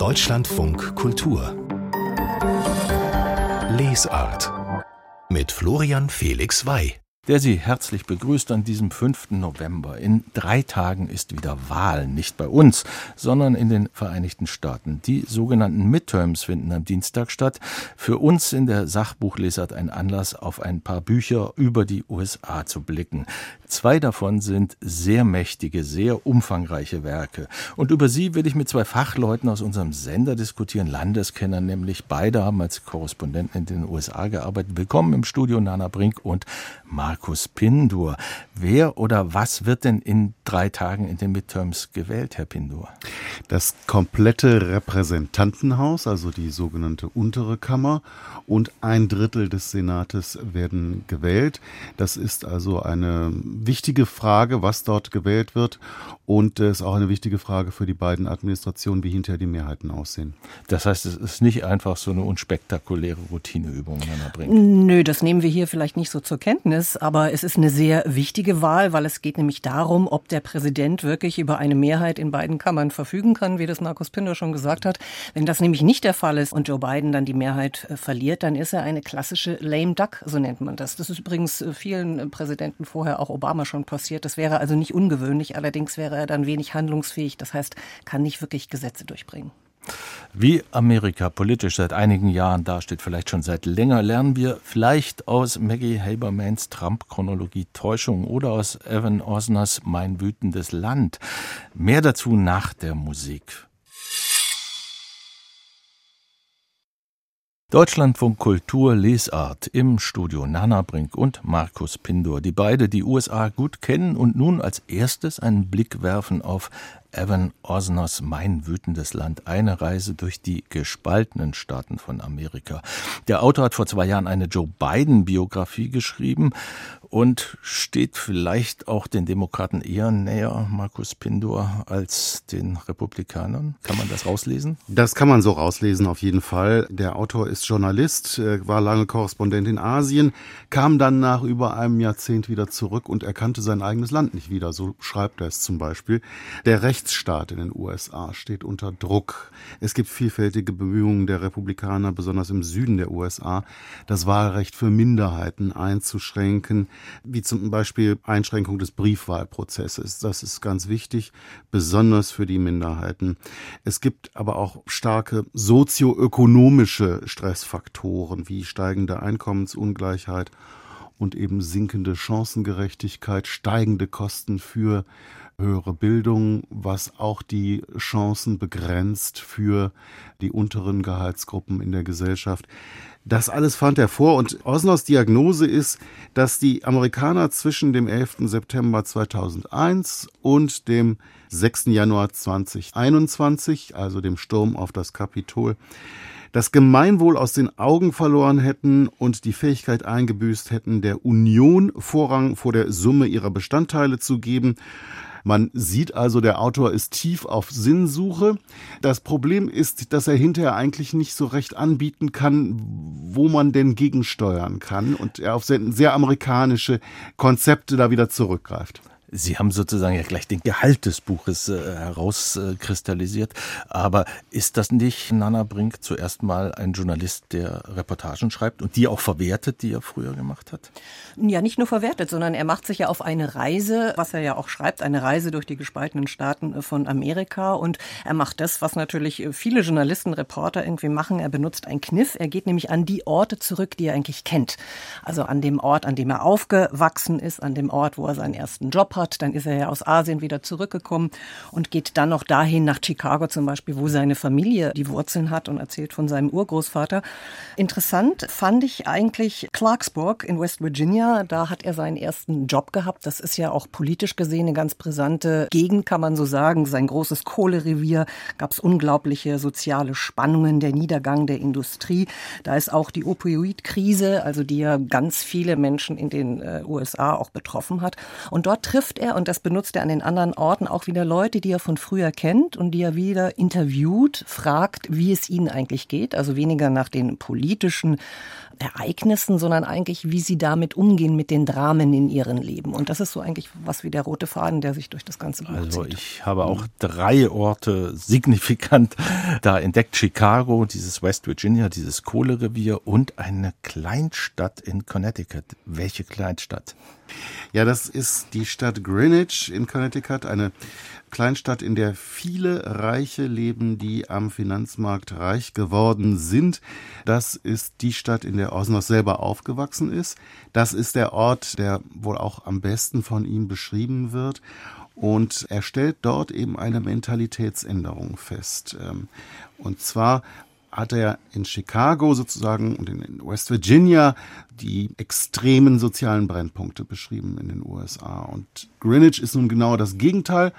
Deutschlandfunk Kultur. Lesart mit Florian Felix Wey der Sie herzlich begrüßt an diesem 5. November. In drei Tagen ist wieder Wahl, nicht bei uns, sondern in den Vereinigten Staaten. Die sogenannten Midterms finden am Dienstag statt. Für uns in der Sachbuchlesart ein Anlass, auf ein paar Bücher über die USA zu blicken. Zwei davon sind sehr mächtige, sehr umfangreiche Werke. Und über sie will ich mit zwei Fachleuten aus unserem Sender diskutieren, Landeskennern nämlich. Beide haben als Korrespondenten in den USA gearbeitet. Willkommen im Studio Nana Brink und Markus Pindur. Wer oder was wird denn in drei Tagen in den Midterms gewählt, Herr Pindur? Das komplette Repräsentantenhaus, also die sogenannte untere Kammer und ein Drittel des Senates werden gewählt. Das ist also eine wichtige Frage, was dort gewählt wird. Und es ist auch eine wichtige Frage für die beiden Administrationen, wie hinterher die Mehrheiten aussehen. Das heißt, es ist nicht einfach so eine unspektakuläre Routineübung, Nana Brink. Nö, das nehmen wir hier vielleicht nicht so zur Kenntnis, aber es ist eine sehr wichtige Wahl, weil es geht nämlich darum, ob der Präsident wirklich über eine Mehrheit in beiden Kammern verfügen kann, wie das Markus Pinder schon gesagt hat. Wenn das nämlich nicht der Fall ist und Joe Biden dann die Mehrheit äh, verliert, dann ist er eine klassische lame duck, so nennt man das. Das ist übrigens äh, vielen äh, Präsidenten vorher, auch Obama schon passiert. Das wäre also nicht ungewöhnlich, allerdings wäre er dann wenig handlungsfähig. Das heißt, kann nicht wirklich Gesetze durchbringen. Wie Amerika politisch seit einigen Jahren dasteht, vielleicht schon seit länger, lernen wir vielleicht aus Maggie Habermans Trump-Chronologie Täuschung oder aus Evan Osners Mein wütendes Land. Mehr dazu nach der Musik. Deutschlandfunk Kultur Lesart im Studio Nana Brink und Markus Pindor, die beide die USA gut kennen und nun als erstes einen Blick werfen auf Evan Osners Mein wütendes Land, eine Reise durch die gespaltenen Staaten von Amerika. Der Autor hat vor zwei Jahren eine Joe Biden-Biografie geschrieben und steht vielleicht auch den Demokraten eher näher, Markus Pindor, als den Republikanern. Kann man das rauslesen? Das kann man so rauslesen, auf jeden Fall. Der Autor ist Journalist, war lange Korrespondent in Asien, kam dann nach über einem Jahrzehnt wieder zurück und erkannte sein eigenes Land nicht wieder. So schreibt er es zum Beispiel. Der Rechtsstaat in den USA steht unter Druck. Es gibt vielfältige Bemühungen der Republikaner, besonders im Süden der USA, das Wahlrecht für Minderheiten einzuschränken wie zum Beispiel Einschränkung des Briefwahlprozesses. Das ist ganz wichtig, besonders für die Minderheiten. Es gibt aber auch starke sozioökonomische Stressfaktoren wie steigende Einkommensungleichheit und eben sinkende Chancengerechtigkeit, steigende Kosten für höhere Bildung, was auch die Chancen begrenzt für die unteren Gehaltsgruppen in der Gesellschaft. Das alles fand er vor und Osners Diagnose ist, dass die Amerikaner zwischen dem 11. September 2001 und dem 6. Januar 2021, also dem Sturm auf das Kapitol, das Gemeinwohl aus den Augen verloren hätten und die Fähigkeit eingebüßt hätten, der Union Vorrang vor der Summe ihrer Bestandteile zu geben man sieht also, der Autor ist tief auf Sinnsuche. Das Problem ist, dass er hinterher eigentlich nicht so recht anbieten kann, wo man denn gegensteuern kann und er auf sehr amerikanische Konzepte da wieder zurückgreift. Sie haben sozusagen ja gleich den Gehalt des Buches äh, herauskristallisiert. Aber ist das nicht, Nana Brink, zuerst mal ein Journalist, der Reportagen schreibt und die auch verwertet, die er früher gemacht hat? Ja, nicht nur verwertet, sondern er macht sich ja auf eine Reise, was er ja auch schreibt, eine Reise durch die gespaltenen Staaten äh, von Amerika. Und er macht das, was natürlich äh, viele Journalisten, Reporter irgendwie machen. Er benutzt einen Kniff. Er geht nämlich an die Orte zurück, die er eigentlich kennt. Also an dem Ort, an dem er aufgewachsen ist, an dem Ort, wo er seinen ersten Job hat hat. Dann ist er ja aus Asien wieder zurückgekommen und geht dann noch dahin nach Chicago zum Beispiel, wo seine Familie die Wurzeln hat und erzählt von seinem Urgroßvater. Interessant fand ich eigentlich Clarksburg in West Virginia. Da hat er seinen ersten Job gehabt. Das ist ja auch politisch gesehen eine ganz brisante Gegend, kann man so sagen. Sein großes Kohlerevier gab es unglaubliche soziale Spannungen, der Niedergang der Industrie. Da ist auch die Opioidkrise, also die ja ganz viele Menschen in den äh, USA auch betroffen hat. Und dort trifft trifft er, und das benutzt er an den anderen Orten, auch wieder Leute, die er von früher kennt und die er wieder interviewt, fragt, wie es ihnen eigentlich geht. Also weniger nach den politischen Ereignissen, sondern eigentlich, wie sie damit umgehen mit den Dramen in ihrem Leben. Und das ist so eigentlich was wie der rote Faden, der sich durch das ganze Buch Also ich habe auch drei Orte signifikant da entdeckt. Chicago, dieses West Virginia, dieses Kohlerevier und eine Kleinstadt in Connecticut. Welche Kleinstadt? Ja, das ist die Stadt Greenwich in Connecticut, eine Kleinstadt, in der viele Reiche leben, die am Finanzmarkt reich geworden sind. Das ist die Stadt, in der Osnos selber aufgewachsen ist. Das ist der Ort, der wohl auch am besten von ihm beschrieben wird. Und er stellt dort eben eine Mentalitätsänderung fest. Ähm, und zwar hat er in Chicago sozusagen und in West Virginia die extremen sozialen Brennpunkte beschrieben in den USA. Und Greenwich ist nun genau das Gegenteil.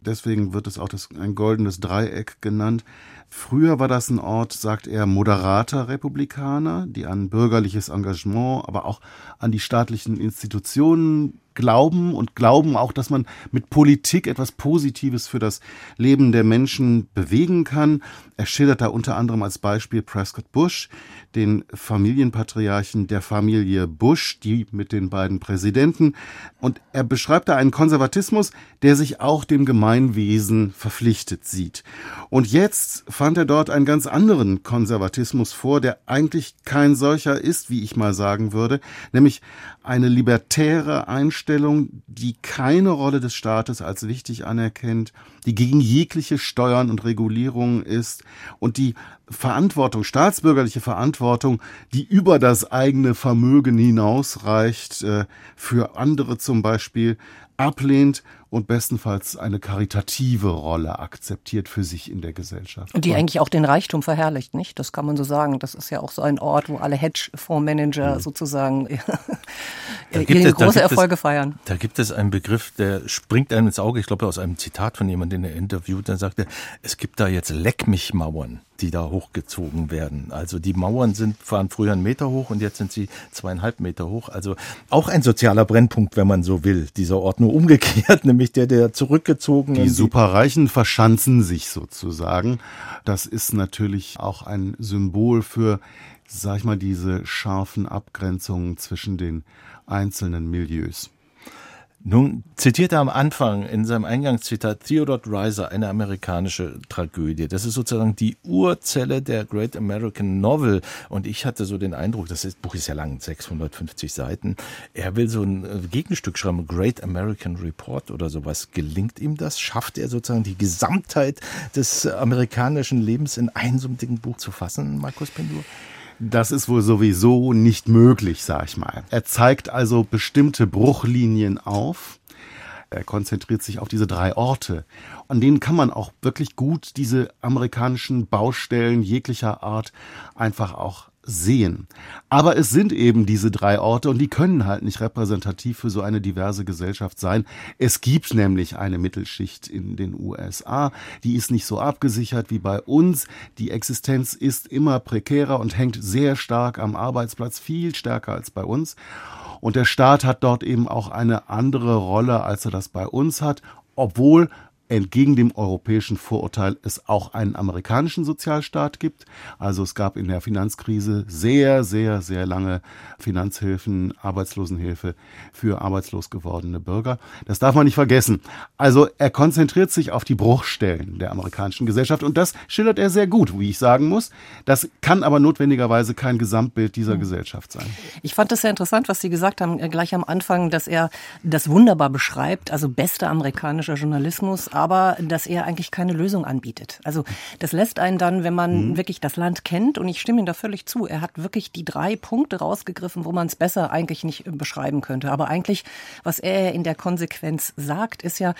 Deswegen wird es auch das, ein goldenes Dreieck genannt. Früher war das ein Ort, sagt er, moderater Republikaner, die an bürgerliches Engagement, aber auch an die staatlichen Institutionen glauben und glauben auch, dass man mit Politik etwas Positives für das Leben der Menschen bewegen kann. Er schildert da unter anderem als Beispiel Prescott Bush, den Familienpatriarchen der Familie Bush, die mit den beiden Präsidenten. Und er beschreibt da einen Konservatismus, der sich auch dem Gemeinwesen verpflichtet sieht. Und jetzt fand er dort einen ganz anderen Konservatismus vor, der eigentlich kein solcher ist, wie ich mal sagen würde, nämlich eine libertäre Einstellung, die keine Rolle des Staates als wichtig anerkennt, die gegen jegliche Steuern und Regulierungen ist und die Verantwortung, staatsbürgerliche Verantwortung, die über das eigene Vermögen hinausreicht, äh, für andere zum Beispiel ablehnt und bestenfalls eine karitative Rolle akzeptiert für sich in der Gesellschaft. Und die eigentlich auch den Reichtum verherrlicht, nicht? Das kann man so sagen. Das ist ja auch so ein Ort, wo alle Hedgefondsmanager ja. sozusagen ihre große Erfolge es, feiern. Da gibt es einen Begriff, der springt einem ins Auge. Ich glaube, aus einem Zitat von jemandem, den er interviewt, der sagte, es gibt da jetzt Leck mich Mauern die da hochgezogen werden. Also die Mauern sind, waren früher einen Meter hoch und jetzt sind sie zweieinhalb Meter hoch. Also auch ein sozialer Brennpunkt, wenn man so will. Dieser Ort nur umgekehrt, nämlich der, der zurückgezogen Die Superreichen verschanzen sich sozusagen. Das ist natürlich auch ein Symbol für, sag ich mal, diese scharfen Abgrenzungen zwischen den einzelnen Milieus. Nun zitiert er am Anfang in seinem Eingangszitat Theodore Dreiser eine amerikanische Tragödie. Das ist sozusagen die Urzelle der Great American Novel. Und ich hatte so den Eindruck, das Buch ist ja lang, 650 Seiten. Er will so ein äh, Gegenstück schreiben, Great American Report oder sowas. Gelingt ihm das? Schafft er sozusagen die Gesamtheit des amerikanischen Lebens in einem so dicken Buch zu fassen, Markus Pendur? Das ist wohl sowieso nicht möglich, sag ich mal. Er zeigt also bestimmte Bruchlinien auf. Er konzentriert sich auf diese drei Orte. An denen kann man auch wirklich gut diese amerikanischen Baustellen jeglicher Art einfach auch sehen. Aber es sind eben diese drei Orte und die können halt nicht repräsentativ für so eine diverse Gesellschaft sein. Es gibt nämlich eine Mittelschicht in den USA, die ist nicht so abgesichert wie bei uns. Die Existenz ist immer prekärer und hängt sehr stark am Arbeitsplatz, viel stärker als bei uns. Und der Staat hat dort eben auch eine andere Rolle, als er das bei uns hat, obwohl entgegen dem europäischen Vorurteil es auch einen amerikanischen Sozialstaat gibt. Also es gab in der Finanzkrise sehr, sehr, sehr lange Finanzhilfen, Arbeitslosenhilfe für arbeitslos gewordene Bürger. Das darf man nicht vergessen. Also er konzentriert sich auf die Bruchstellen der amerikanischen Gesellschaft und das schildert er sehr gut, wie ich sagen muss. Das kann aber notwendigerweise kein Gesamtbild dieser hm. Gesellschaft sein. Ich fand das sehr interessant, was Sie gesagt haben, äh, gleich am Anfang, dass er das wunderbar beschreibt, also bester amerikanischer Journalismus, aber dass er eigentlich keine Lösung anbietet. Also das lässt einen dann, wenn man mhm. wirklich das Land kennt, und ich stimme ihm da völlig zu, er hat wirklich die drei Punkte rausgegriffen, wo man es besser eigentlich nicht beschreiben könnte. Aber eigentlich, was er in der Konsequenz sagt, ist ja,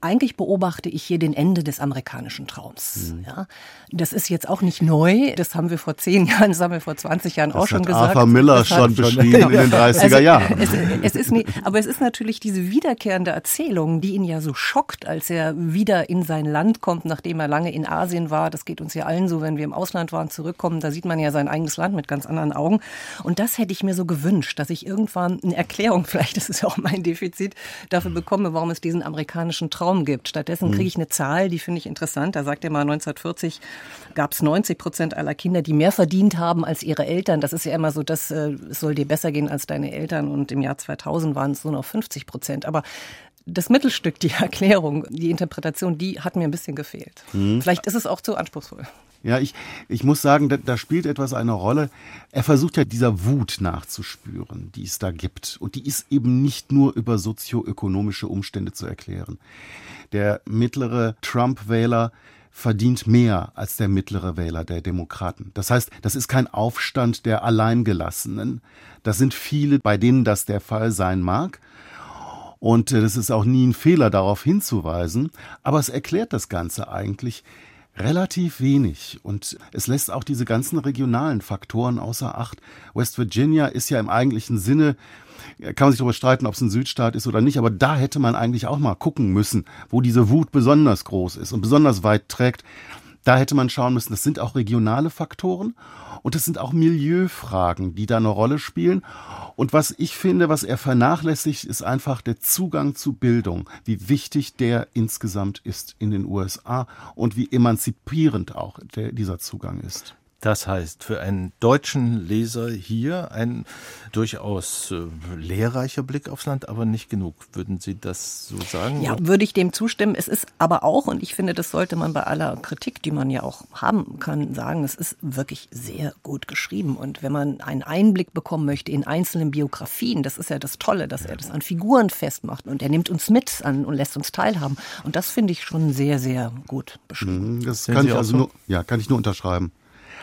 eigentlich beobachte ich hier den Ende des amerikanischen Traums. Mhm. Ja, das ist jetzt auch nicht neu. Das haben wir vor zehn Jahren, das haben wir vor 20 Jahren das auch schon gesagt. Arthur Miller das schon beschrieben genau. in den 30er also, Jahren. Es, es ist nie, aber es ist natürlich diese wiederkehrende Erzählung, die ihn ja so schockt, als er wieder in sein Land kommt, nachdem er lange in Asien war. Das geht uns ja allen so, wenn wir im Ausland waren, zurückkommen. Da sieht man ja sein eigenes Land mit ganz anderen Augen. Und das hätte ich mir so gewünscht, dass ich irgendwann eine Erklärung, vielleicht ist es auch mein Defizit, dafür bekomme, warum es diesen amerikanischen Traum gibt. Stattdessen kriege ich eine Zahl, die finde ich interessant. Da sagt er mal, 1940 gab es 90 Prozent aller Kinder, die mehr verdient haben als ihre Eltern. Das ist ja immer so, das äh, soll dir besser gehen als deine Eltern. Und im Jahr 2000 waren es nur noch 50 Prozent. Aber das Mittelstück, die Erklärung, die Interpretation, die hat mir ein bisschen gefehlt. Mhm. Vielleicht ist es auch zu anspruchsvoll. Ja, ich, ich muss sagen, da, da spielt etwas eine Rolle. Er versucht ja dieser Wut nachzuspüren, die es da gibt. Und die ist eben nicht nur über sozioökonomische Umstände zu erklären. Der mittlere Trump-Wähler verdient mehr als der mittlere Wähler der Demokraten. Das heißt, das ist kein Aufstand der Alleingelassenen. Das sind viele, bei denen das der Fall sein mag. Und äh, das ist auch nie ein Fehler, darauf hinzuweisen. Aber es erklärt das Ganze eigentlich relativ wenig. Und es lässt auch diese ganzen regionalen Faktoren außer Acht. West Virginia ist ja im eigentlichen Sinne kann man sich darüber streiten, ob es ein Südstaat ist oder nicht, aber da hätte man eigentlich auch mal gucken müssen, wo diese Wut besonders groß ist und besonders weit trägt. Da hätte man schauen müssen, das sind auch regionale Faktoren und es sind auch Milieufragen, die da eine Rolle spielen. Und was ich finde, was er vernachlässigt, ist einfach der Zugang zu Bildung, wie wichtig der insgesamt ist in den USA und wie emanzipierend auch der, dieser Zugang ist. Das heißt, für einen deutschen Leser hier ein durchaus äh, lehrreicher Blick aufs Land, aber nicht genug. Würden Sie das so sagen? Ja, würde ich dem zustimmen. Es ist aber auch, und ich finde, das sollte man bei aller Kritik, die man ja auch haben kann, sagen, es ist wirklich sehr gut geschrieben. Und wenn man einen Einblick bekommen möchte in einzelne Biografien, das ist ja das Tolle, dass er das an Figuren festmacht und er nimmt uns mit an und lässt uns teilhaben. Und das finde ich schon sehr, sehr gut beschrieben. Mhm, das kann ich also nur, ja, kann ich nur unterschreiben.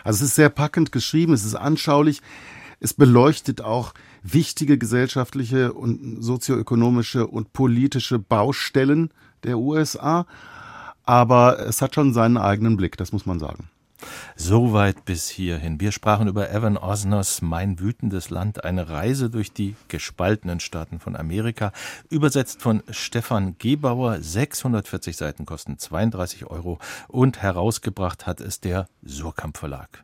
Also es ist sehr packend geschrieben, es ist anschaulich, es beleuchtet auch wichtige gesellschaftliche und sozioökonomische und politische Baustellen der USA, aber es hat schon seinen eigenen Blick, das muss man sagen. Soweit bis hierhin. Wir sprachen über Evan Osners Mein wütendes Land, eine Reise durch die gespaltenen Staaten von Amerika, übersetzt von Stefan Gebauer. 640 Seiten kosten 32 Euro und herausgebracht hat es der Surkamp Verlag.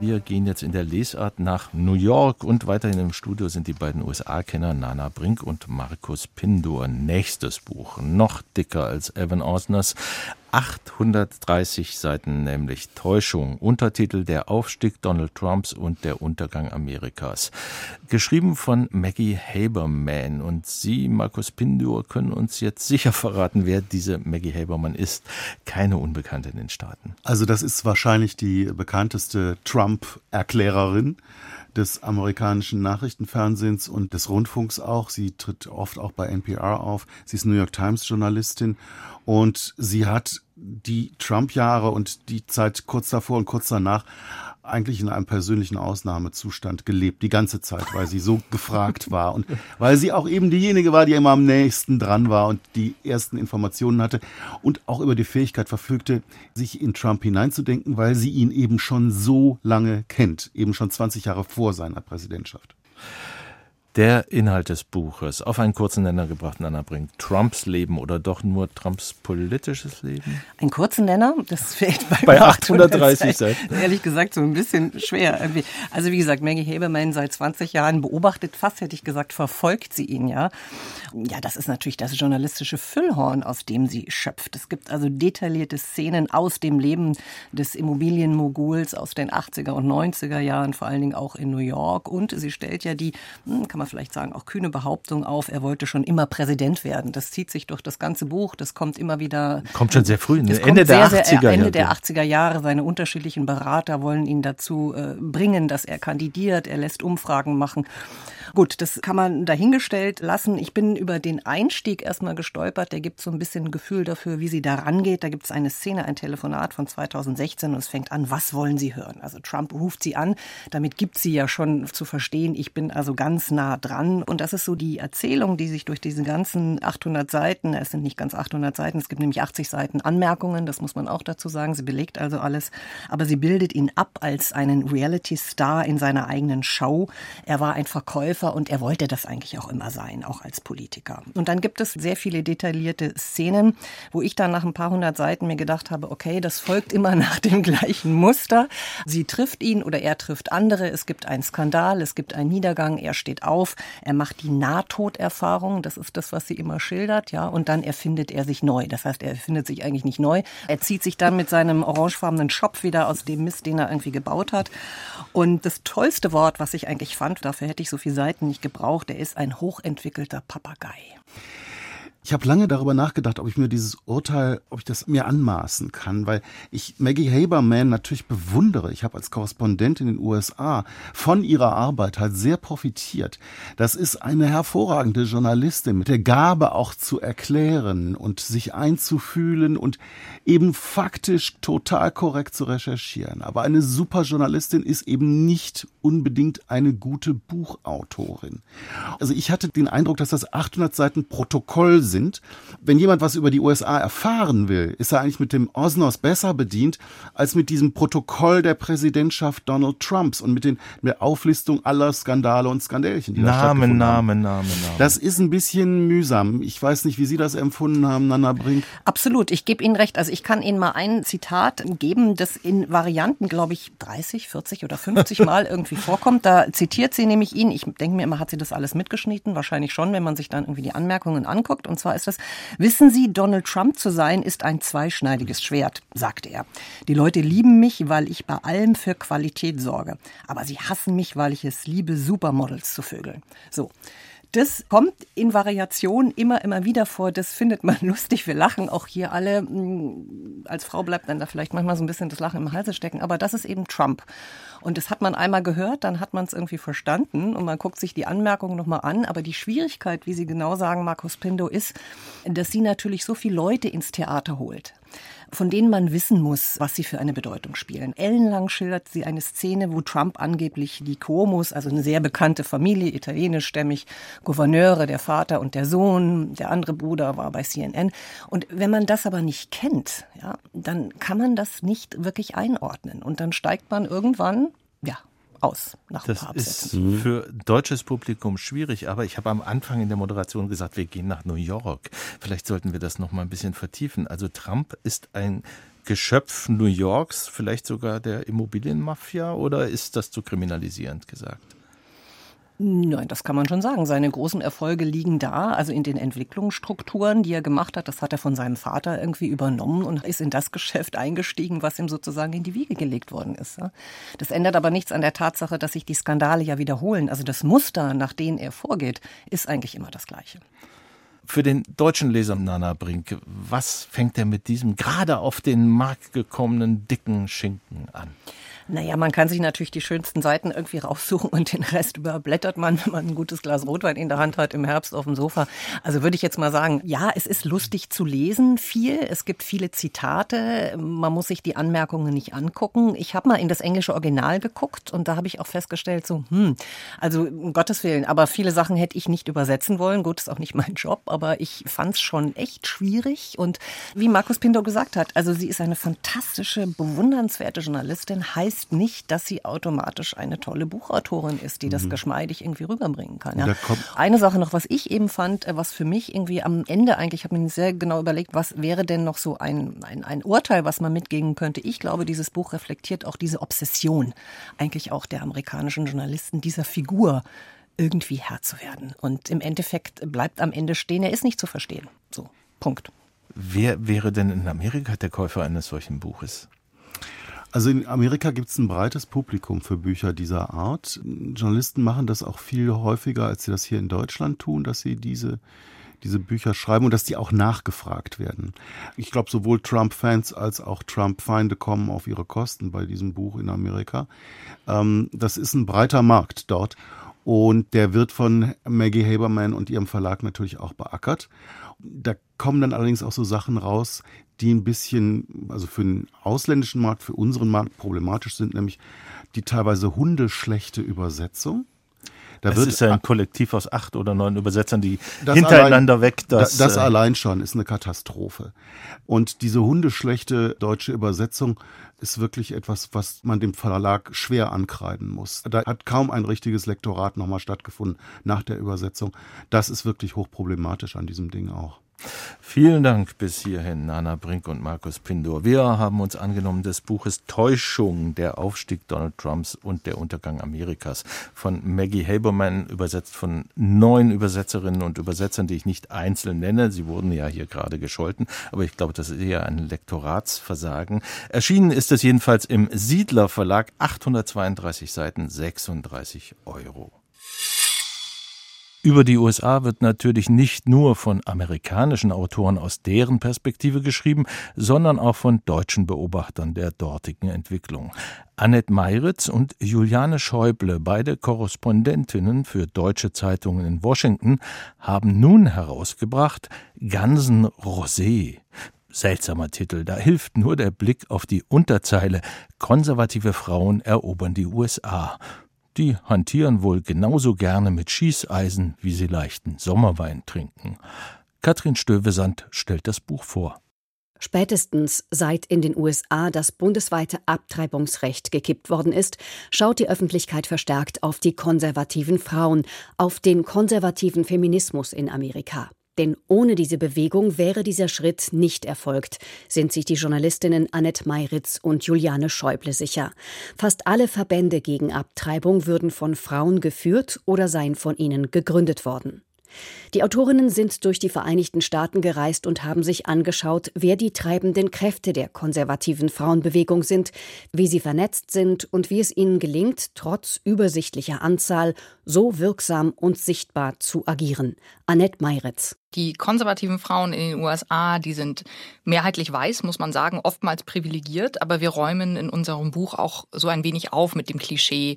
Wir gehen jetzt in der Lesart nach New York und weiterhin im Studio sind die beiden USA-Kenner Nana Brink und Markus Pindor. Nächstes Buch, noch dicker als Evan Osners. 830 Seiten, nämlich Täuschung. Untertitel Der Aufstieg Donald Trumps und der Untergang Amerikas. Geschrieben von Maggie Haberman. Und Sie, Markus Pindor, können uns jetzt sicher verraten, wer diese Maggie Haberman ist. Keine Unbekannte in den Staaten. Also das ist wahrscheinlich die bekannteste Trump-Erklärerin des amerikanischen Nachrichtenfernsehens und des Rundfunks auch. Sie tritt oft auch bei NPR auf. Sie ist New York Times Journalistin und sie hat die Trump-Jahre und die Zeit kurz davor und kurz danach eigentlich in einem persönlichen Ausnahmezustand gelebt, die ganze Zeit, weil sie so gefragt war und weil sie auch eben diejenige war, die immer am nächsten dran war und die ersten Informationen hatte und auch über die Fähigkeit verfügte, sich in Trump hineinzudenken, weil sie ihn eben schon so lange kennt, eben schon 20 Jahre vor seiner Präsidentschaft. Der Inhalt des Buches, auf einen kurzen Nenner gebracht, Nana bringt Trumps Leben oder doch nur Trumps politisches Leben? Ein kurzen Nenner, das fällt bei, bei 830 Seiten. Ehrlich gesagt so ein bisschen schwer. Also wie gesagt, Maggie Haberman seit 20 Jahren beobachtet, fast hätte ich gesagt, verfolgt sie ihn ja. Ja, das ist natürlich das journalistische Füllhorn, aus dem sie schöpft. Es gibt also detaillierte Szenen aus dem Leben des Immobilienmoguls aus den 80er und 90er Jahren, vor allen Dingen auch in New York. Und sie stellt ja die, hm, kann man vielleicht sagen, auch kühne Behauptung auf, er wollte schon immer Präsident werden. Das zieht sich durch das ganze Buch, das kommt immer wieder. Kommt schon sehr früh, ne? Ende der sehr, 80er Jahre. Ende der 80er Jahre. Seine unterschiedlichen Berater wollen ihn dazu äh, bringen, dass er kandidiert. Er lässt Umfragen machen. Gut, das kann man dahingestellt lassen. Ich bin über den Einstieg erstmal gestolpert. Der gibt so ein bisschen ein Gefühl dafür, wie sie da rangeht. Da gibt es eine Szene, ein Telefonat von 2016 und es fängt an, was wollen Sie hören? Also Trump ruft sie an. Damit gibt sie ja schon zu verstehen, ich bin also ganz nah dran. Und das ist so die Erzählung, die sich durch diese ganzen 800 Seiten, es sind nicht ganz 800 Seiten, es gibt nämlich 80 Seiten Anmerkungen, das muss man auch dazu sagen. Sie belegt also alles, aber sie bildet ihn ab als einen Reality-Star in seiner eigenen Show. Er war ein Verkäufer und er wollte das eigentlich auch immer sein, auch als Politiker. Und dann gibt es sehr viele detaillierte Szenen, wo ich dann nach ein paar hundert Seiten mir gedacht habe, okay, das folgt immer nach dem gleichen Muster. Sie trifft ihn oder er trifft andere. Es gibt einen Skandal, es gibt einen Niedergang. Er steht auf, er macht die Nahtoderfahrung. Das ist das, was sie immer schildert, ja. Und dann erfindet er sich neu. Das heißt, er erfindet sich eigentlich nicht neu. Er zieht sich dann mit seinem orangefarbenen Schopf wieder aus dem Mist, den er irgendwie gebaut hat. Und das tollste Wort, was ich eigentlich fand, dafür hätte ich so viele Seiten nicht gebraucht, er ist ein hochentwickelter Papagei. Ich habe lange darüber nachgedacht, ob ich mir dieses Urteil, ob ich das mir anmaßen kann, weil ich Maggie Haberman natürlich bewundere. Ich habe als Korrespondent in den USA von ihrer Arbeit halt sehr profitiert. Das ist eine hervorragende Journalistin mit der Gabe auch zu erklären und sich einzufühlen und eben faktisch total korrekt zu recherchieren. Aber eine super Journalistin ist eben nicht unbedingt eine gute Buchautorin. Also ich hatte den Eindruck, dass das 800 Seiten Protokoll sind. Wenn jemand was über die USA erfahren will, ist er eigentlich mit dem Osnos besser bedient als mit diesem Protokoll der Präsidentschaft Donald Trumps und mit, den, mit der Auflistung aller Skandale und Skandälchen, die Name, da stattgefunden Name, haben. Name, Name. Das ist ein bisschen mühsam. Ich weiß nicht, wie Sie das empfunden haben, Nana Brink. Absolut, ich gebe Ihnen recht. Also ich kann Ihnen mal ein Zitat geben, das in Varianten, glaube ich, 30, 40 oder 50 Mal irgendwie vorkommt. Da zitiert sie nämlich ihn. Ich denke mir immer, hat sie das alles mitgeschnitten? Wahrscheinlich schon, wenn man sich dann irgendwie die Anmerkungen anguckt. Und zwar ist das, wissen Sie, Donald Trump zu sein ist ein zweischneidiges Schwert, sagte er. Die Leute lieben mich, weil ich bei allem für Qualität sorge. Aber sie hassen mich, weil ich es liebe, Supermodels zu vögeln. So. Das kommt in Variation immer, immer wieder vor. Das findet man lustig. Wir lachen auch hier alle. Mm, als Frau bleibt dann da vielleicht manchmal so ein bisschen das Lachen im Halse stecken. Aber das ist eben Trump. Und das hat man einmal gehört, dann hat man es irgendwie verstanden und man guckt sich die Anmerkungen nochmal an. Aber die Schwierigkeit, wie Sie genau sagen, Markus Pindo, ist, dass sie natürlich so viele Leute ins Theater holt von denen man wissen muss, was sie für eine Bedeutung spielen. Ellenlang schildert sie eine Szene, wo Trump angeblich die Cuomos, also eine sehr bekannte Familie, italienischstämmig, Gouverneure, der Vater und der Sohn, der andere Bruder war bei CNN. Und wenn man das aber nicht kennt, ja, dann kann man das nicht wirklich einordnen. Und dann steigt man irgendwann, ja, aus nach Das ist für deutsches Publikum schwierig, aber ich habe am Anfang in der Moderation gesagt, wir gehen nach New York. Vielleicht sollten wir das noch mal ein bisschen vertiefen. Also Trump ist ein Geschöpf New Yorks, vielleicht sogar der Immobilienmafia oder ist das zu kriminalisierend gesagt? Nein, das kann man schon sagen. Seine großen Erfolge liegen da, also in den Entwicklungsstrukturen, die er gemacht hat. Das hat er von seinem Vater irgendwie übernommen und ist in das Geschäft eingestiegen, was ihm sozusagen in die Wiege gelegt worden ist. Das ändert aber nichts an der Tatsache, dass sich die Skandale ja wiederholen. Also das Muster, nach dem er vorgeht, ist eigentlich immer das gleiche. Für den deutschen Leser Nana Brink, was fängt er mit diesem gerade auf den Markt gekommenen dicken Schinken an? Naja, man kann sich natürlich die schönsten Seiten irgendwie raussuchen und den Rest überblättert man, wenn man ein gutes Glas Rotwein in der Hand hat im Herbst auf dem Sofa. Also würde ich jetzt mal sagen, ja, es ist lustig zu lesen, viel. Es gibt viele Zitate. Man muss sich die Anmerkungen nicht angucken. Ich habe mal in das englische Original geguckt und da habe ich auch festgestellt, so, hm, also um Gottes Willen, aber viele Sachen hätte ich nicht übersetzen wollen. Gut, ist auch nicht mein Job, aber ich fand es schon echt schwierig. Und wie Markus Pinto gesagt hat, also sie ist eine fantastische, bewundernswerte Journalistin, heißt heißt nicht, dass sie automatisch eine tolle Buchautorin ist, die das mhm. geschmeidig irgendwie rüberbringen kann. Ja. Eine Sache noch, was ich eben fand, äh, was für mich irgendwie am Ende eigentlich, ich habe mir sehr genau überlegt, was wäre denn noch so ein, ein, ein Urteil, was man mitgeben könnte. Ich glaube, dieses Buch reflektiert auch diese Obsession eigentlich auch der amerikanischen Journalisten, dieser Figur irgendwie Herr zu werden. Und im Endeffekt bleibt am Ende stehen, er ist nicht zu verstehen. So, Punkt. Wer wäre denn in Amerika der Käufer eines solchen Buches? Also in Amerika gibt es ein breites Publikum für Bücher dieser Art. Journalisten machen das auch viel häufiger, als sie das hier in Deutschland tun, dass sie diese diese Bücher schreiben und dass die auch nachgefragt werden. Ich glaube, sowohl Trump-Fans als auch Trump-Feinde kommen auf ihre Kosten bei diesem Buch in Amerika. Ähm, das ist ein breiter Markt dort und der wird von Maggie Haberman und ihrem Verlag natürlich auch beackert. Da kommen dann allerdings auch so Sachen raus, die ein bisschen, also für den ausländischen Markt, für unseren Markt problematisch sind, nämlich die teilweise hundeschlechte Übersetzung. Da das ist ja ein Kollektiv aus acht oder neun Übersetzern, die hintereinander allein, weg das. Das äh, allein schon ist eine Katastrophe. Und diese hundeschlechte deutsche Übersetzung ist wirklich etwas, was man dem Verlag schwer ankreiden muss. Da hat kaum ein richtiges Lektorat nochmal stattgefunden nach der Übersetzung. Das ist wirklich hochproblematisch an diesem Ding auch. Vielen Dank bis hierhin, Nana Brink und Markus Pindor. Wir haben uns angenommen des Buches Täuschung, der Aufstieg Donald Trumps und der Untergang Amerikas von Maggie Haberman, übersetzt von neun Übersetzerinnen und Übersetzern, die ich nicht einzeln nenne. Sie wurden ja hier gerade gescholten, aber ich glaube, das ist eher ein Lektoratsversagen. Erschienen ist es jedenfalls im Siedler Verlag, 832 Seiten, 36 Euro. Über die USA wird natürlich nicht nur von amerikanischen Autoren aus deren Perspektive geschrieben, sondern auch von deutschen Beobachtern der dortigen Entwicklung. Annette Meiritz und Juliane Schäuble, beide Korrespondentinnen für deutsche Zeitungen in Washington, haben nun herausgebracht Gansen Rosé. Seltsamer Titel, da hilft nur der Blick auf die Unterzeile Konservative Frauen erobern die USA. Die hantieren wohl genauso gerne mit Schießeisen, wie sie leichten Sommerwein trinken. Katrin Stövesand stellt das Buch vor. Spätestens seit in den USA das bundesweite Abtreibungsrecht gekippt worden ist, schaut die Öffentlichkeit verstärkt auf die konservativen Frauen, auf den konservativen Feminismus in Amerika. Denn ohne diese Bewegung wäre dieser Schritt nicht erfolgt, sind sich die Journalistinnen Annette Meiritz und Juliane Schäuble sicher. Fast alle Verbände gegen Abtreibung würden von Frauen geführt oder seien von ihnen gegründet worden. Die Autorinnen sind durch die Vereinigten Staaten gereist und haben sich angeschaut, wer die treibenden Kräfte der konservativen Frauenbewegung sind, wie sie vernetzt sind und wie es ihnen gelingt, trotz übersichtlicher Anzahl so wirksam und sichtbar zu agieren. Annette Meiritz. Die konservativen Frauen in den USA, die sind mehrheitlich weiß, muss man sagen, oftmals privilegiert, aber wir räumen in unserem Buch auch so ein wenig auf mit dem Klischee,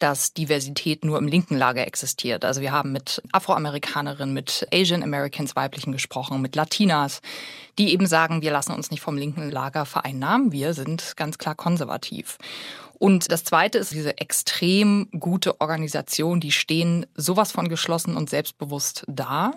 dass Diversität nur im linken Lager existiert. Also wir haben mit Afroamerikanerinnen, mit Asian Americans weiblichen gesprochen, mit Latinas, die eben sagen, wir lassen uns nicht vom linken Lager vereinnahmen, wir sind ganz klar konservativ. Und das Zweite ist diese extrem gute Organisation, die stehen sowas von geschlossen und selbstbewusst da.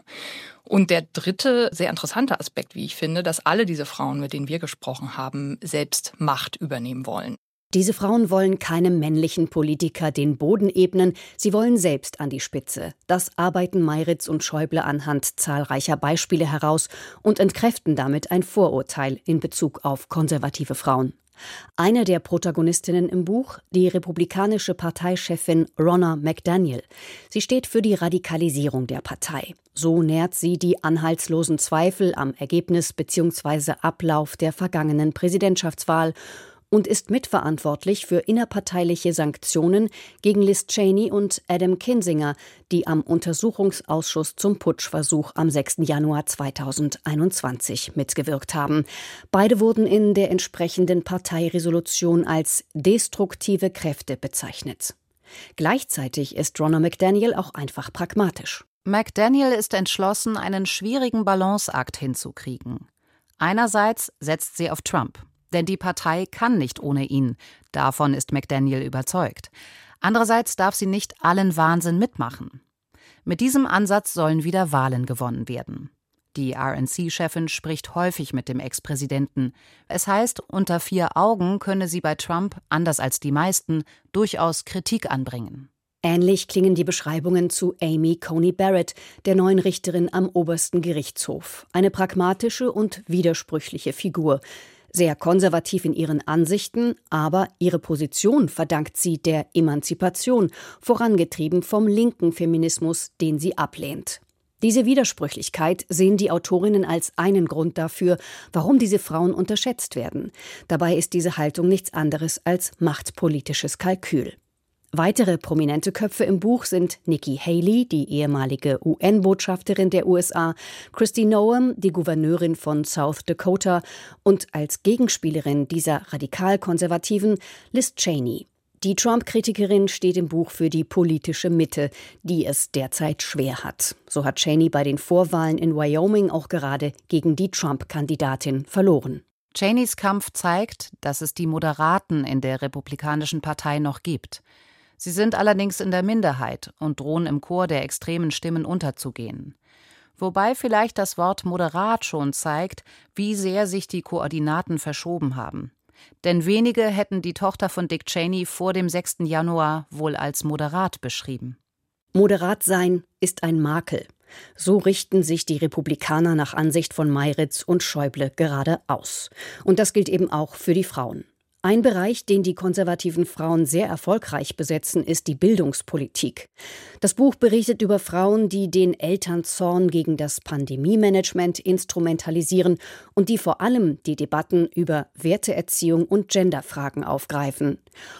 Und der dritte sehr interessante Aspekt, wie ich finde, dass alle diese Frauen, mit denen wir gesprochen haben, selbst Macht übernehmen wollen. Diese Frauen wollen keinem männlichen Politiker den Boden ebnen, sie wollen selbst an die Spitze. Das arbeiten Meiritz und Schäuble anhand zahlreicher Beispiele heraus und entkräften damit ein Vorurteil in Bezug auf konservative Frauen. Eine der Protagonistinnen im Buch, die republikanische Parteichefin Ronna McDaniel. Sie steht für die Radikalisierung der Partei. So nährt sie die anhaltslosen Zweifel am Ergebnis bzw. Ablauf der vergangenen Präsidentschaftswahl und ist mitverantwortlich für innerparteiliche Sanktionen gegen Liz Cheney und Adam Kinsinger, die am Untersuchungsausschuss zum Putschversuch am 6. Januar 2021 mitgewirkt haben. Beide wurden in der entsprechenden Parteiresolution als destruktive Kräfte bezeichnet. Gleichzeitig ist Ronna McDaniel auch einfach pragmatisch. McDaniel ist entschlossen, einen schwierigen Balanceakt hinzukriegen. Einerseits setzt sie auf Trump. Denn die Partei kann nicht ohne ihn. Davon ist McDaniel überzeugt. Andererseits darf sie nicht allen Wahnsinn mitmachen. Mit diesem Ansatz sollen wieder Wahlen gewonnen werden. Die RNC-Chefin spricht häufig mit dem Ex-Präsidenten. Es heißt, unter vier Augen könne sie bei Trump, anders als die meisten, durchaus Kritik anbringen. Ähnlich klingen die Beschreibungen zu Amy Coney Barrett, der neuen Richterin am obersten Gerichtshof. Eine pragmatische und widersprüchliche Figur sehr konservativ in ihren Ansichten, aber ihre Position verdankt sie der Emanzipation, vorangetrieben vom linken Feminismus, den sie ablehnt. Diese Widersprüchlichkeit sehen die Autorinnen als einen Grund dafür, warum diese Frauen unterschätzt werden. Dabei ist diese Haltung nichts anderes als machtpolitisches Kalkül. Weitere prominente Köpfe im Buch sind Nikki Haley, die ehemalige UN-Botschafterin der USA, Christy Noam, die Gouverneurin von South Dakota und als Gegenspielerin dieser radikal-konservativen Liz Cheney. Die Trump-Kritikerin steht im Buch für die politische Mitte, die es derzeit schwer hat. So hat Cheney bei den Vorwahlen in Wyoming auch gerade gegen die Trump-Kandidatin verloren. Cheneys Kampf zeigt, dass es die Moderaten in der Republikanischen Partei noch gibt. Sie sind allerdings in der Minderheit und drohen im Chor der extremen Stimmen unterzugehen. Wobei vielleicht das Wort moderat schon zeigt, wie sehr sich die Koordinaten verschoben haben. Denn wenige hätten die Tochter von Dick Cheney vor dem 6. Januar wohl als moderat beschrieben. Moderat sein ist ein Makel. So richten sich die Republikaner nach Ansicht von Meiritz und Schäuble gerade aus. Und das gilt eben auch für die Frauen. Ein Bereich, den die konservativen Frauen sehr erfolgreich besetzen, ist die Bildungspolitik. Das Buch berichtet über Frauen, die den Elternzorn gegen das Pandemiemanagement instrumentalisieren und die vor allem die Debatten über Werteerziehung und Genderfragen aufgreifen.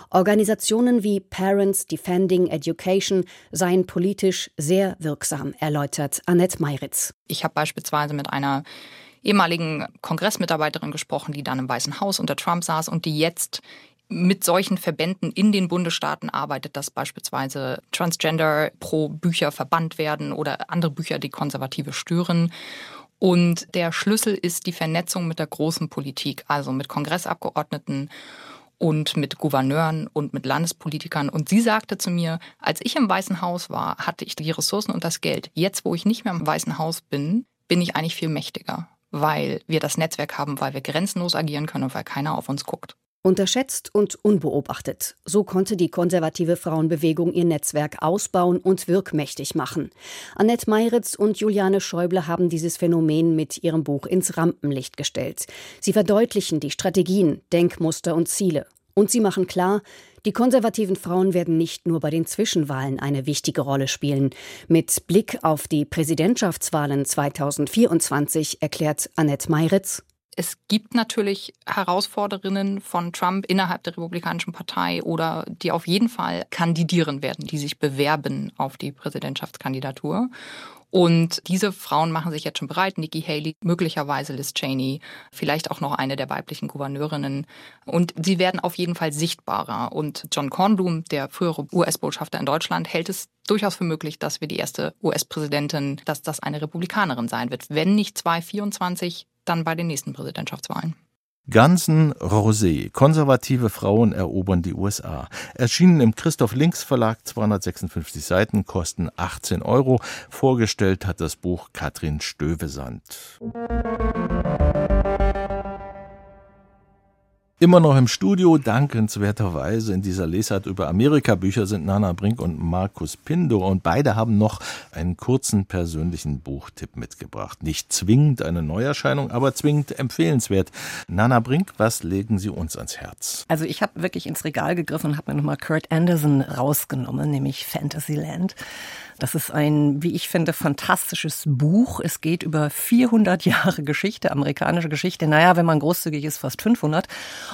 Organisationen wie Parents Defending Education seien politisch sehr wirksam, erläutert Annette Meiritz. Ich habe beispielsweise mit einer ehemaligen Kongressmitarbeiterin gesprochen, die dann im Weißen Haus unter Trump saß und die jetzt mit solchen Verbänden in den Bundesstaaten arbeitet, dass beispielsweise Transgender pro Bücher verbannt werden oder andere Bücher, die Konservative stören. Und der Schlüssel ist die Vernetzung mit der großen Politik, also mit Kongressabgeordneten und mit Gouverneuren und mit Landespolitikern. Und sie sagte zu mir, als ich im Weißen Haus war, hatte ich die Ressourcen und das Geld. Jetzt, wo ich nicht mehr im Weißen Haus bin, bin ich eigentlich viel mächtiger weil wir das Netzwerk haben, weil wir grenzenlos agieren können und weil keiner auf uns guckt. Unterschätzt und unbeobachtet. So konnte die konservative Frauenbewegung ihr Netzwerk ausbauen und wirkmächtig machen. Annette Meiritz und Juliane Schäuble haben dieses Phänomen mit ihrem Buch ins Rampenlicht gestellt. Sie verdeutlichen die Strategien, Denkmuster und Ziele. Und sie machen klar, die konservativen Frauen werden nicht nur bei den Zwischenwahlen eine wichtige Rolle spielen. Mit Blick auf die Präsidentschaftswahlen 2024 erklärt Annette Meiritz. Es gibt natürlich Herausforderinnen von Trump innerhalb der Republikanischen Partei oder die auf jeden Fall kandidieren werden, die sich bewerben auf die Präsidentschaftskandidatur. Und diese Frauen machen sich jetzt schon bereit. Nikki Haley, möglicherweise Liz Cheney, vielleicht auch noch eine der weiblichen Gouverneurinnen. Und sie werden auf jeden Fall sichtbarer. Und John Kornblum, der frühere US-Botschafter in Deutschland, hält es durchaus für möglich, dass wir die erste US-Präsidentin, dass das eine Republikanerin sein wird. Wenn nicht 2024, dann bei den nächsten Präsidentschaftswahlen. Ganzen Rosé. Konservative Frauen erobern die USA. Erschienen im Christoph Links Verlag, 256 Seiten, kosten 18 Euro. Vorgestellt hat das Buch Katrin Stövesand. Immer noch im Studio, dankenswerterweise in dieser Lesart über Amerika-Bücher sind Nana Brink und Markus Pindo und beide haben noch einen kurzen persönlichen Buchtipp mitgebracht. Nicht zwingend eine Neuerscheinung, aber zwingend empfehlenswert. Nana Brink, was legen Sie uns ans Herz? Also ich habe wirklich ins Regal gegriffen und habe mir nochmal Kurt Anderson rausgenommen, nämlich Fantasyland. Das ist ein, wie ich finde, fantastisches Buch. Es geht über 400 Jahre Geschichte, amerikanische Geschichte. Naja, wenn man großzügig ist, fast 500.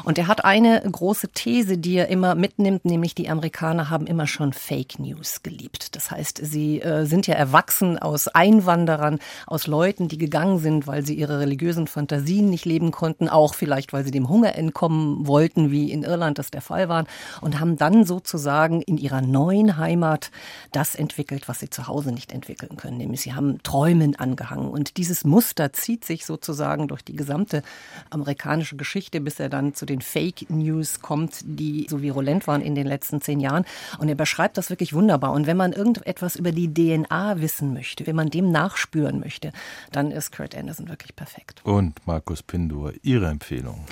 Und er hat eine große These, die er immer mitnimmt, nämlich die Amerikaner haben immer schon Fake News geliebt. Das heißt, sie äh, sind ja erwachsen aus Einwanderern, aus Leuten, die gegangen sind, weil sie ihre religiösen Fantasien nicht leben konnten, auch vielleicht, weil sie dem Hunger entkommen wollten, wie in Irland das der Fall war, und haben dann sozusagen in ihrer neuen Heimat das entwickelt, was sie zu Hause nicht entwickeln können, nämlich sie haben Träumen angehangen. Und dieses Muster zieht sich sozusagen durch die gesamte amerikanische Geschichte, bis er dann zu den Fake News kommt, die so virulent waren in den letzten zehn Jahren. Und er beschreibt das wirklich wunderbar. Und wenn man irgendetwas über die DNA wissen möchte, wenn man dem nachspüren möchte, dann ist Kurt Anderson wirklich perfekt. Und Markus Pindur, Ihre Empfehlung?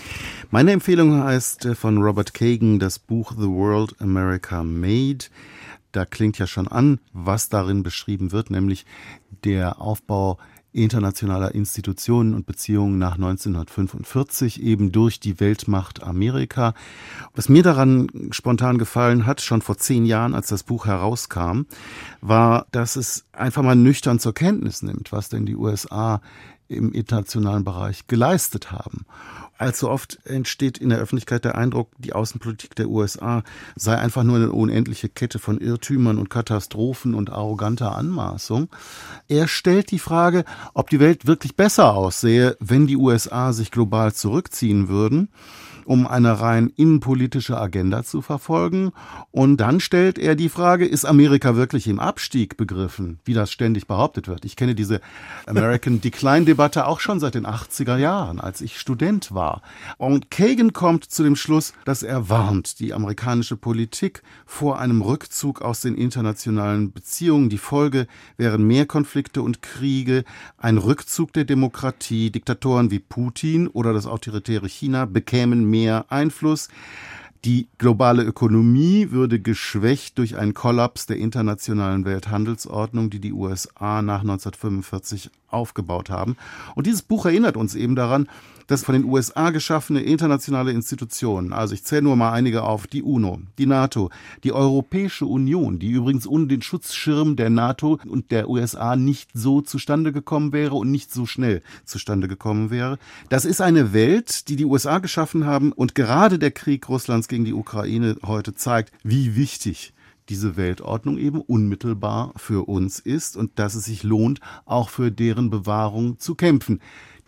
Meine Empfehlung heißt äh, von Robert Kagan das Buch The World America Made da klingt ja schon an, was darin beschrieben wird, nämlich der Aufbau internationaler Institutionen und Beziehungen nach 1945 eben durch die Weltmacht Amerika. Was mir daran spontan gefallen hat, schon vor zehn Jahren, als das Buch herauskam, war, dass es einfach mal nüchtern zur Kenntnis nimmt, was denn die USA im internationalen Bereich geleistet haben. Allzu oft entsteht in der Öffentlichkeit der Eindruck, die Außenpolitik der USA sei einfach nur eine unendliche Kette von Irrtümern und Katastrophen und arroganter Anmaßung. Er stellt die Frage, ob die Welt wirklich besser aussehe, wenn die USA sich global zurückziehen würden um eine rein innenpolitische Agenda zu verfolgen. Und dann stellt er die Frage, ist Amerika wirklich im Abstieg begriffen, wie das ständig behauptet wird? Ich kenne diese American Decline Debatte auch schon seit den 80er Jahren, als ich Student war. Und Kagan kommt zu dem Schluss, dass er warnt, die amerikanische Politik vor einem Rückzug aus den internationalen Beziehungen. Die Folge wären mehr Konflikte und Kriege, ein Rückzug der Demokratie. Diktatoren wie Putin oder das autoritäre China bekämen mehr Einfluss. Die globale Ökonomie würde geschwächt durch einen Kollaps der internationalen Welthandelsordnung, die die USA nach 1945 aufgebaut haben. Und dieses Buch erinnert uns eben daran, dass von den USA geschaffene internationale Institutionen, also ich zähle nur mal einige auf, die UNO, die NATO, die Europäische Union, die übrigens ohne den Schutzschirm der NATO und der USA nicht so zustande gekommen wäre und nicht so schnell zustande gekommen wäre. Das ist eine Welt, die die USA geschaffen haben und gerade der Krieg Russlands gegen die Ukraine heute zeigt, wie wichtig diese Weltordnung eben unmittelbar für uns ist und dass es sich lohnt, auch für deren Bewahrung zu kämpfen.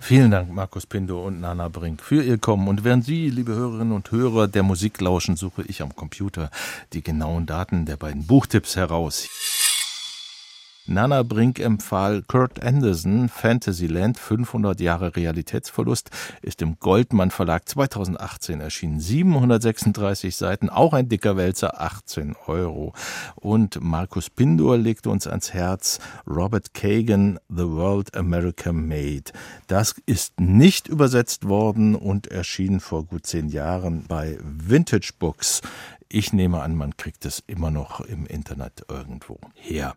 Vielen Dank, Markus Pindo und Nana Brink, für Ihr Kommen. Und während Sie, liebe Hörerinnen und Hörer, der Musik lauschen, suche ich am Computer die genauen Daten der beiden Buchtipps heraus. Nana Brink empfahl Kurt Anderson Fantasyland 500 Jahre Realitätsverlust ist im Goldmann Verlag 2018 erschienen. 736 Seiten, auch ein dicker Wälzer, 18 Euro. Und Markus Pindor legte uns ans Herz Robert Kagan The World America Made. Das ist nicht übersetzt worden und erschien vor gut zehn Jahren bei Vintage Books. Ich nehme an, man kriegt es immer noch im Internet irgendwo her.